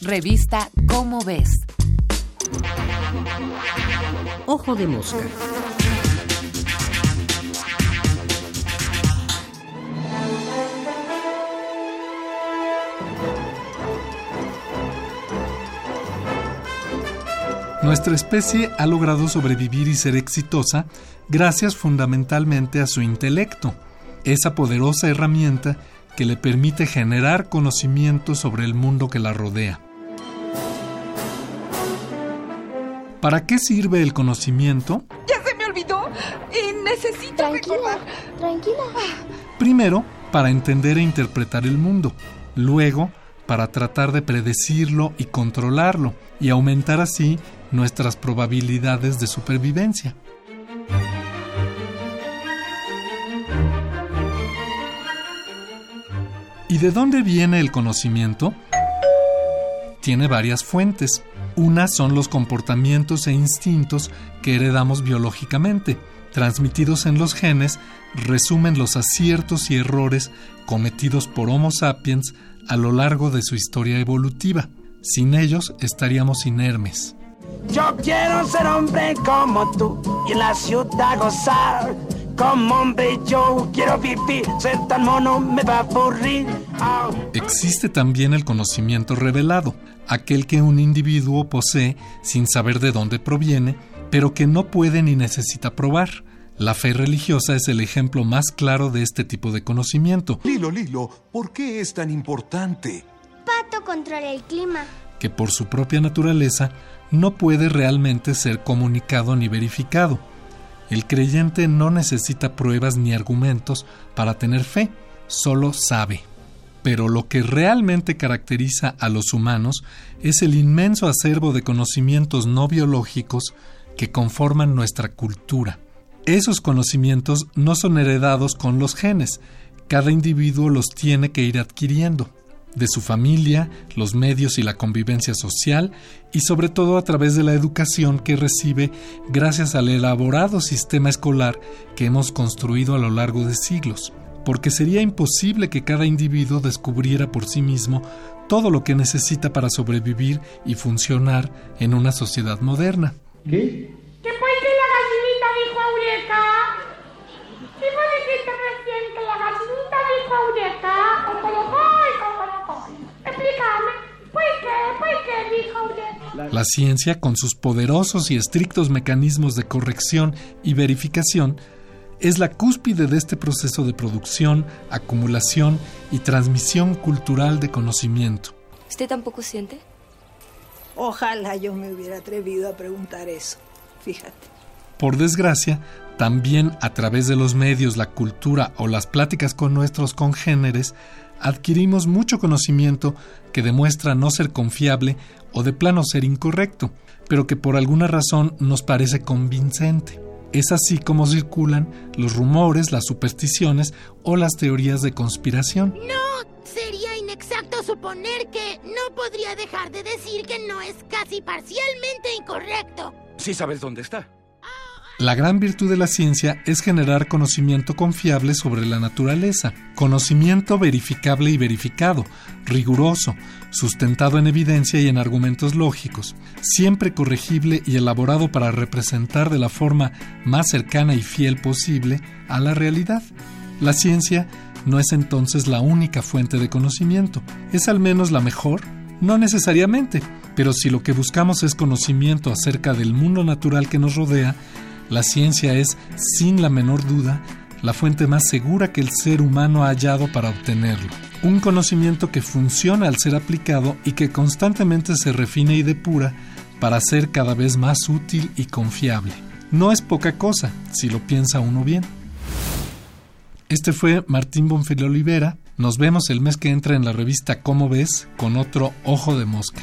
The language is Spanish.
Revista Cómo ves. Ojo de mosca. Nuestra especie ha logrado sobrevivir y ser exitosa gracias fundamentalmente a su intelecto, esa poderosa herramienta que le permite generar conocimiento sobre el mundo que la rodea. ¿Para qué sirve el conocimiento? Ya se me olvidó y necesito Tranquila, recordar. tranquila. Primero, para entender e interpretar el mundo. Luego, para tratar de predecirlo y controlarlo, y aumentar así nuestras probabilidades de supervivencia. ¿Y de dónde viene el conocimiento? Tiene varias fuentes. Una son los comportamientos e instintos que heredamos biológicamente. Transmitidos en los genes, resumen los aciertos y errores cometidos por Homo sapiens a lo largo de su historia evolutiva. Sin ellos estaríamos inermes. Yo quiero ser hombre como tú y la ciudad gozar. Como hombre yo quiero vivir, ser tan mono me va a aburrir. Ah. Existe también el conocimiento revelado, aquel que un individuo posee sin saber de dónde proviene, pero que no puede ni necesita probar. La fe religiosa es el ejemplo más claro de este tipo de conocimiento, Lilo, Lilo, ¿por qué es tan importante? Pato controla el clima. que por su propia naturaleza no puede realmente ser comunicado ni verificado. El creyente no necesita pruebas ni argumentos para tener fe, solo sabe. Pero lo que realmente caracteriza a los humanos es el inmenso acervo de conocimientos no biológicos que conforman nuestra cultura. Esos conocimientos no son heredados con los genes, cada individuo los tiene que ir adquiriendo, de su familia, los medios y la convivencia social, y sobre todo a través de la educación que recibe gracias al elaborado sistema escolar que hemos construido a lo largo de siglos, porque sería imposible que cada individuo descubriera por sí mismo todo lo que necesita para sobrevivir y funcionar en una sociedad moderna. ¿Qué La ciencia, con sus poderosos y estrictos mecanismos de corrección y verificación, es la cúspide de este proceso de producción, acumulación y transmisión cultural de conocimiento. ¿Usted tampoco siente? Ojalá yo me hubiera atrevido a preguntar eso. Fíjate. Por desgracia, también a través de los medios, la cultura o las pláticas con nuestros congéneres, adquirimos mucho conocimiento que demuestra no ser confiable o de plano ser incorrecto, pero que por alguna razón nos parece convincente. Es así como circulan los rumores, las supersticiones o las teorías de conspiración. No, sería inexacto suponer que no podría dejar de decir que no es casi parcialmente incorrecto. Sí sabes dónde está. La gran virtud de la ciencia es generar conocimiento confiable sobre la naturaleza, conocimiento verificable y verificado, riguroso, sustentado en evidencia y en argumentos lógicos, siempre corregible y elaborado para representar de la forma más cercana y fiel posible a la realidad. La ciencia no es entonces la única fuente de conocimiento, es al menos la mejor, no necesariamente, pero si lo que buscamos es conocimiento acerca del mundo natural que nos rodea, la ciencia es, sin la menor duda, la fuente más segura que el ser humano ha hallado para obtenerlo. Un conocimiento que funciona al ser aplicado y que constantemente se refina y depura para ser cada vez más útil y confiable. No es poca cosa, si lo piensa uno bien. Este fue Martín Bonfil Olivera. Nos vemos el mes que entra en la revista Cómo ves con otro Ojo de Mosca.